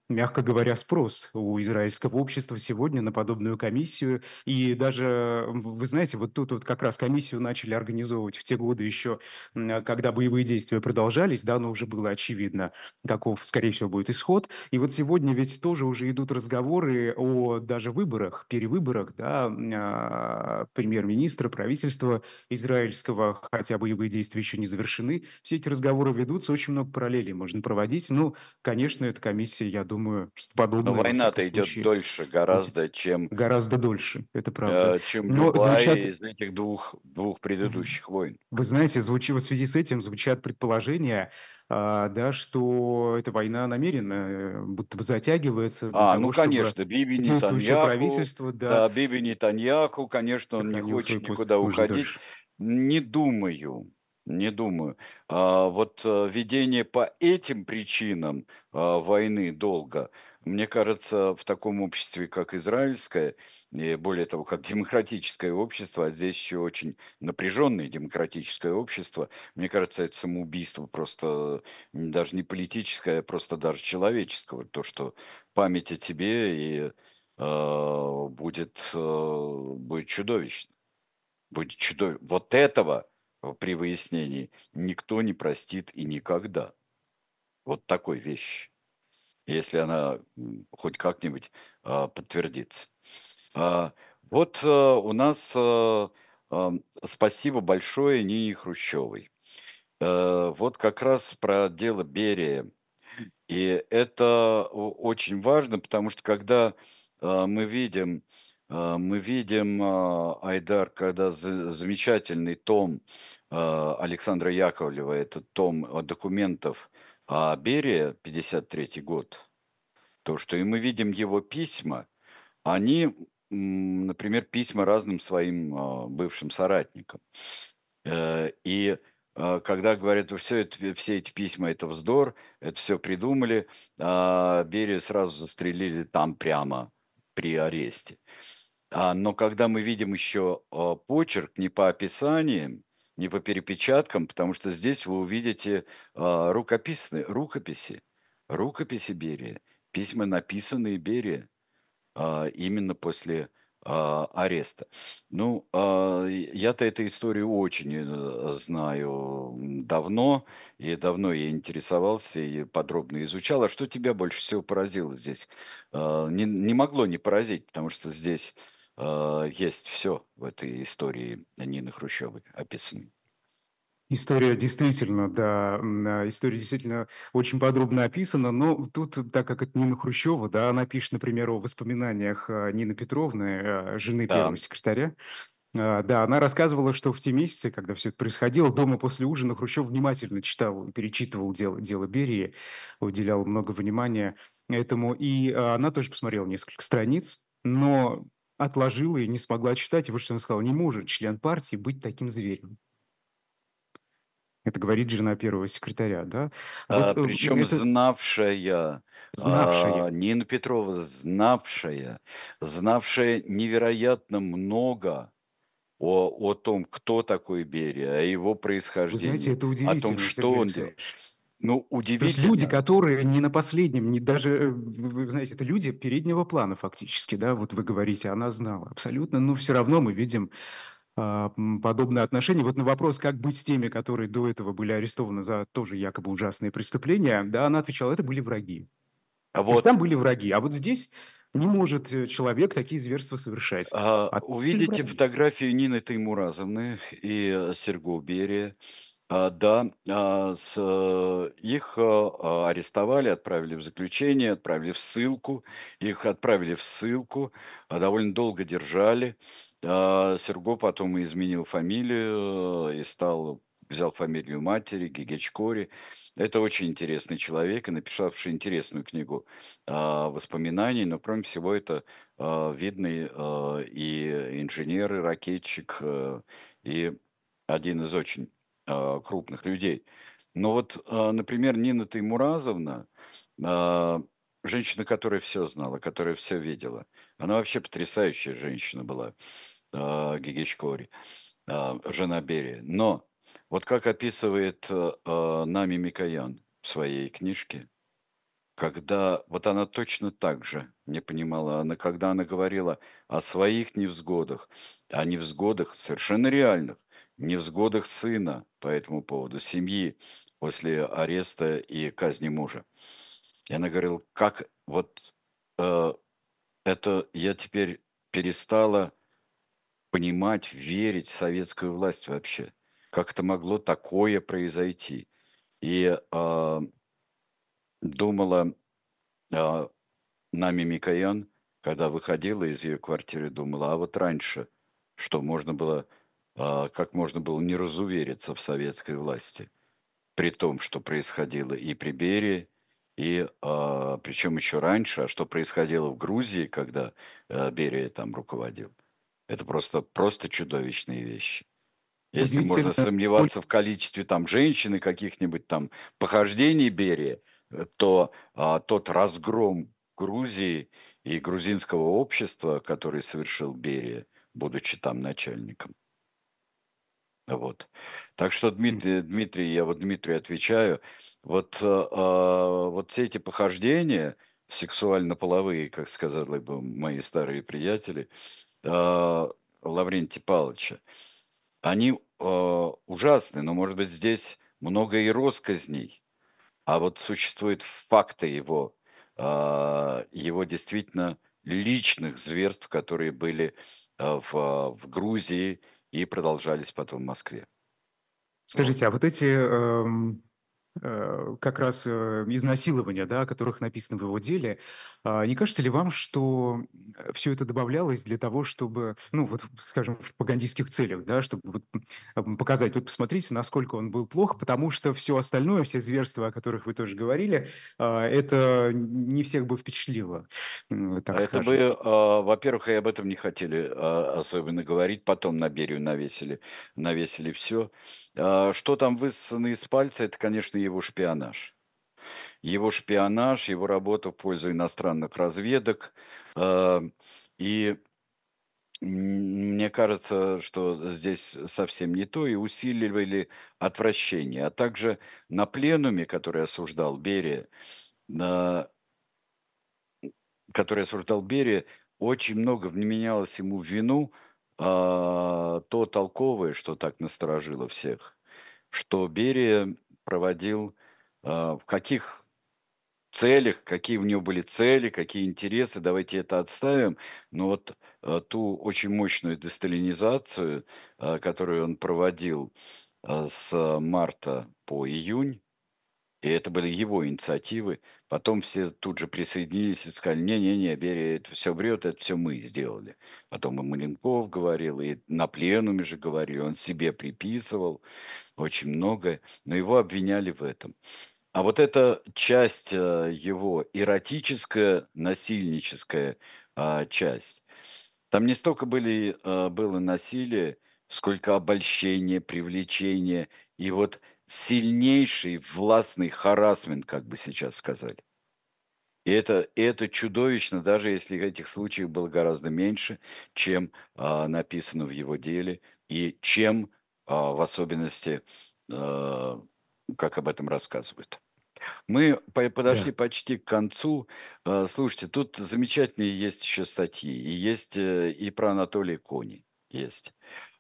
мягко говоря, спрос у израильского общества сегодня на подобную комиссию. И даже, вы знаете, вот тут вот как раз комиссию начали организовывать в те годы еще, когда боевые действия продолжались, да, но уже было очевидно, каков, скорее всего, будет исход. И вот сегодня ведь тоже уже идут разговоры о даже выборах, перевыборах, да, а, премьер-министра, правительства израильского, хотя боевые действия еще не завершены. Все эти разговоры ведутся, очень много параллелей можно проводить. Ну, конечно, эта комиссия, я думаю, думаю, что подобное... Но война-то идет дольше гораздо, будет чем... Гораздо дольше, это правда. Э, чем Но любая звучат... из этих двух, двух предыдущих войн. Вы знаете, звучит, в связи с этим звучат предположения, а, да, что эта война намеренно э, будто бы затягивается. А, того, ну, конечно, Биби Нетаньяху, правительство, да, да, Биби Нетаньяху, конечно, он не хочет никуда уходить. Не думаю, не думаю. А, вот э, ведение по этим причинам а, войны долго, мне кажется, в таком обществе, как израильское, и более того, как демократическое общество, а здесь еще очень напряженное демократическое общество, мне кажется, это самоубийство просто даже не политическое, а просто даже человеческого. То, что память о тебе и э, будет, э, будет чудовищно. Будет чудовищно. Вот этого при выяснении никто не простит и никогда. Вот такой вещь, если она хоть как-нибудь а, подтвердится. А, вот а, у нас а, а, спасибо большое Нине Хрущевой. Вот как раз про дело Берия. И это очень важно, потому что когда мы видим а, мы видим, а, Айдар, когда замечательный том а, Александра Яковлева, этот том документов о Берии, 53 год, то, что и мы видим его письма, они, например, письма разным своим бывшим соратникам. Э, и когда говорят, все, это, все эти письма – это вздор, это все придумали, а Берию сразу застрелили там прямо при аресте. А, но когда мы видим еще а, почерк не по описаниям, не по перепечаткам, потому что здесь вы увидите а, рукописные, рукописи, рукописи Берия, письма, написанные Берия а, именно после ареста. Ну, я-то эту историю очень э, знаю давно, и давно я интересовался и подробно изучал. А что тебя больше всего поразило здесь? Не, не могло не поразить, потому что здесь Э, есть все в этой истории Нины Хрущевой описано. История действительно, да, история действительно очень подробно описана, но тут, так как это Нина Хрущева, да, она пишет, например, о воспоминаниях э, Нины Петровны, э, жены да. первого секретаря, да, она рассказывала, что в те месяцы, когда все это происходило, дома после ужина Хрущев внимательно читал, перечитывал дело, дело Берии, уделял много внимания этому, и она тоже посмотрела несколько страниц, но отложила и не смогла читать. И вот что она сказала, не может член партии быть таким зверем. Это говорит жена первого секретаря, да? А, вот, э, причем это... знавшая, знавшая. А, Нина Петрова, знавшая, знавшая невероятно много о, о том, кто такой Берия, о его происхождении, Вы знаете, это удивительно, о том, что он делал. Ну, удивительно. То есть люди, которые не на последнем, не даже, э, вы знаете, это люди переднего плана фактически, да, вот вы говорите, она знала абсолютно, но все равно мы видим а, подобное отношение. Вот на вопрос, как быть с теми, которые до этого были арестованы за тоже якобы ужасные преступления, да, она отвечала, это были враги. А вот... То есть там были враги, а вот здесь не может э, человек такие зверства совершать. А, а увидите фотографию Нины Таймуразовны и Серго Берия, да, а, с, э, их а, арестовали, отправили в заключение, отправили в ссылку. Их отправили в ссылку, довольно долго держали. Серго потом изменил фамилию э, и стал взял фамилию матери, Гигечкори. Это очень интересный человек и написавший интересную книгу э, воспоминаний, но кроме всего это э, видный и инженер, и ракетчик, э, и один из очень э, крупных людей. Но вот, э, например, Нина Таймуразовна, э, женщина, которая все знала, которая все видела, она вообще потрясающая женщина была, э, Гигичкори, э, жена Берия. Но вот как описывает э, Нами Микоян в своей книжке, когда вот она точно так же не понимала, она, когда она говорила о своих невзгодах, о невзгодах совершенно реальных, невзгодах сына по этому поводу, семьи после ареста и казни мужа. И она говорила, как вот э, это я теперь перестала понимать, верить в советскую власть вообще как это могло такое произойти. И э, думала э, Нами Микоян, когда выходила из ее квартиры, думала, а вот раньше, что можно было, как можно было не разувериться в советской власти, при том, что происходило и при Берии, и э, причем еще раньше, а что происходило в Грузии, когда э, Берия там руководил. Это просто, просто чудовищные вещи. Если можно сомневаться в количестве там женщин и каких-нибудь там похождений Берии, то а, тот разгром Грузии и грузинского общества, который совершил Берия, будучи там начальником. Вот. Так что, Дмитрий, Дмитрий, я вот Дмитрию отвечаю, вот, э, вот все эти похождения сексуально-половые, как сказали бы мои старые приятели, э, Лаврентия Павловича, они э, ужасны, но, может быть, здесь много и росказней, а вот существуют факты его, э, его действительно личных зверств, которые были в, в Грузии и продолжались потом в Москве. Скажите, а вот эти э, Э, как раз э, изнасилования, да, о которых написано в его деле. А не кажется ли вам, что все это добавлялось для того, чтобы, ну вот, скажем, в пропагандистских целях, да, чтобы вот показать, вот посмотрите, насколько он был плох, потому что все остальное, все зверства, о которых вы тоже говорили, а, это не всех бы впечатлило, так это скажем. бы, а, во-первых, и об этом не хотели особенно говорить, потом на Берию навесили, навесили все. Что там высосано из пальца, это, конечно, его шпионаж. Его шпионаж, его работа в пользу иностранных разведок. Э, и мне кажется, что здесь совсем не то, и усиливали отвращение. А также на пленуме, который осуждал Берия, который осуждал Берия, очень много вменялось ему в вину а, то толковое, что так насторожило всех, что Берия проводил, а, в каких целях, какие у него были цели, какие интересы, давайте это отставим. Но вот а, ту очень мощную десталинизацию, а, которую он проводил с марта по июнь, и это были его инициативы. Потом все тут же присоединились и сказали, не-не-не, Берия, это все врет, это все мы сделали. Потом и Маленков говорил, и на пленуме же говорил, он себе приписывал очень многое, но его обвиняли в этом. А вот эта часть э, его, эротическая, насильническая а, часть, там не столько были, э, было насилие, сколько обольщение, привлечение и вот сильнейший властный харасмент, как бы сейчас сказали. И это, это чудовищно, даже если этих случаев было гораздо меньше, чем а, написано в его деле, и чем а, в особенности, а, как об этом рассказывают. Мы подошли да. почти к концу. А, слушайте, тут замечательные есть еще статьи. И есть э, и про Анатолия Кони есть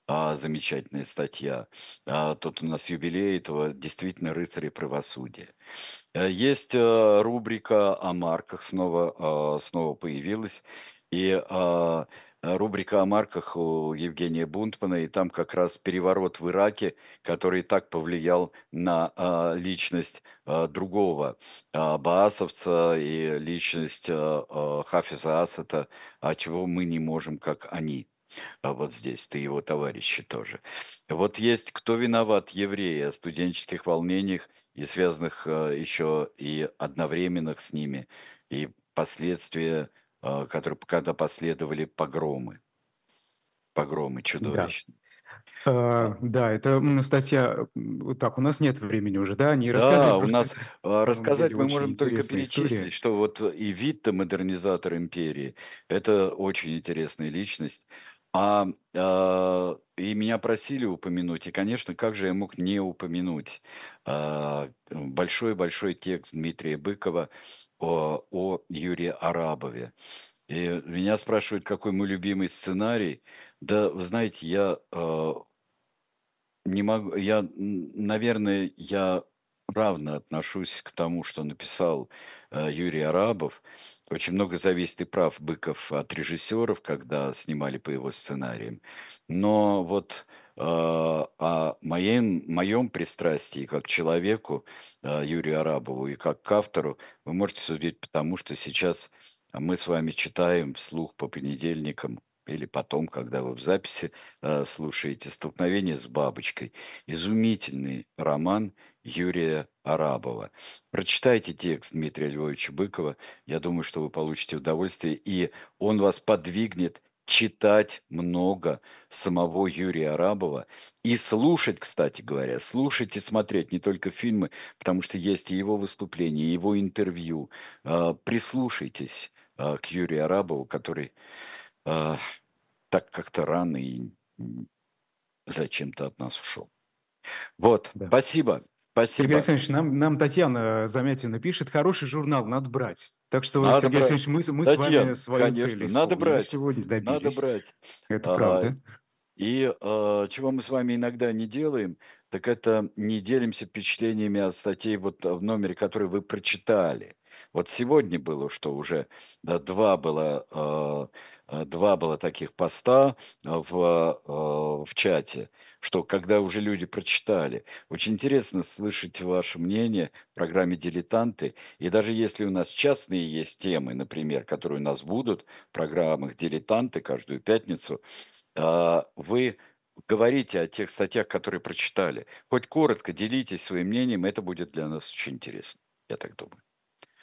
а, замечательная статья. А, тут у нас юбилей этого действительно рыцаря правосудия. А, есть а, рубрика о марках, снова, снова появилась. И рубрика о марках у Евгения Бунтмана, и там как раз переворот в Ираке, который так повлиял на а, личность а, другого а, баасовца и личность а, а, Хафиза Асада, а чего мы не можем, как они. а вот здесь, ты его товарищи тоже. Вот есть «Кто виноват? Евреи» о студенческих волнениях и связанных э, еще и одновременных с ними, и последствия, э, которые когда последовали погромы. Погромы чудовищные. Да. А, да, это статья. Так, у нас нет времени уже, да? Не да, у нас а, рассказать мы можем только перечислить, история. что вот и Витта, модернизатор империи, это очень интересная личность. А, а, и меня просили упомянуть, и, конечно, как же я мог не упомянуть а, большой-большой текст Дмитрия Быкова о, о Юрии Арабове. И меня спрашивают, какой мой любимый сценарий. Да, вы знаете, я э, не могу, я, наверное, я равно отношусь к тому, что написал э, Юрий Арабов. Очень много зависит и прав Быков от режиссеров, когда снимали по его сценариям. Но вот о моем, моем пристрастии как человеку, э, Юрию Арабову, и как к автору, вы можете судить потому, что сейчас мы с вами читаем вслух по понедельникам или потом, когда вы в записи слушаете «Столкновение с бабочкой». Изумительный роман Юрия Арабова. Прочитайте текст Дмитрия Львовича Быкова. Я думаю, что вы получите удовольствие, и он вас подвигнет читать много самого Юрия Арабова и слушать, кстати говоря, слушать и смотреть не только фильмы, потому что есть и его выступления, и его интервью. Э, прислушайтесь э, к Юрию Арабову, который а, так как-то рано и зачем-то от нас ушел. Вот, да. спасибо. Спасибо. Сергей Александрович, нам, нам Татьяна Замятина пишет, хороший журнал надо брать. Так что, надо Сергей брать. Александрович, мы, мы Татьяна, с вами свою конечно, цель надо брать. сегодня добились. Надо брать. Это а, правда. И а, чего мы с вами иногда не делаем, так это не делимся впечатлениями от статей вот в номере, который вы прочитали. Вот сегодня было, что уже да, два было а, Э, два было таких поста э, в, э, в чате, что когда уже люди прочитали, очень интересно слышать ваше мнение в программе «Дилетанты». И даже если у нас частные есть темы, например, которые у нас будут в программах «Дилетанты» каждую пятницу, вы говорите о тех статьях, которые прочитали. Хоть коротко делитесь своим мнением, это будет для нас очень интересно, я так думаю.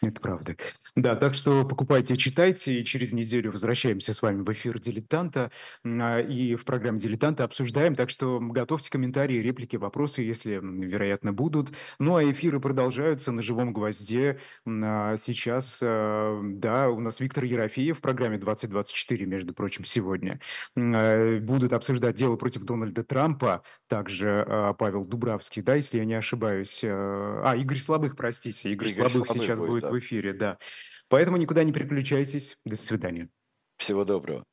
Это правда. Да, так что покупайте, читайте, и через неделю возвращаемся с вами в эфир «Дилетанта», а, и в программе «Дилетанта» обсуждаем, так что готовьте комментарии, реплики, вопросы, если, вероятно, будут. Ну, а эфиры продолжаются на «Живом гвозде». А, сейчас, а, да, у нас Виктор Ерофеев в программе «2024», между прочим, сегодня. Будут обсуждать дело против Дональда Трампа, также Павел Дубравский, да, если я не ошибаюсь. А, Игорь Слабых, простите, Игорь, Игорь Слабых, Слабых сейчас будет, будет да. в эфире, да. Поэтому никуда не переключайтесь. До свидания. Всего доброго.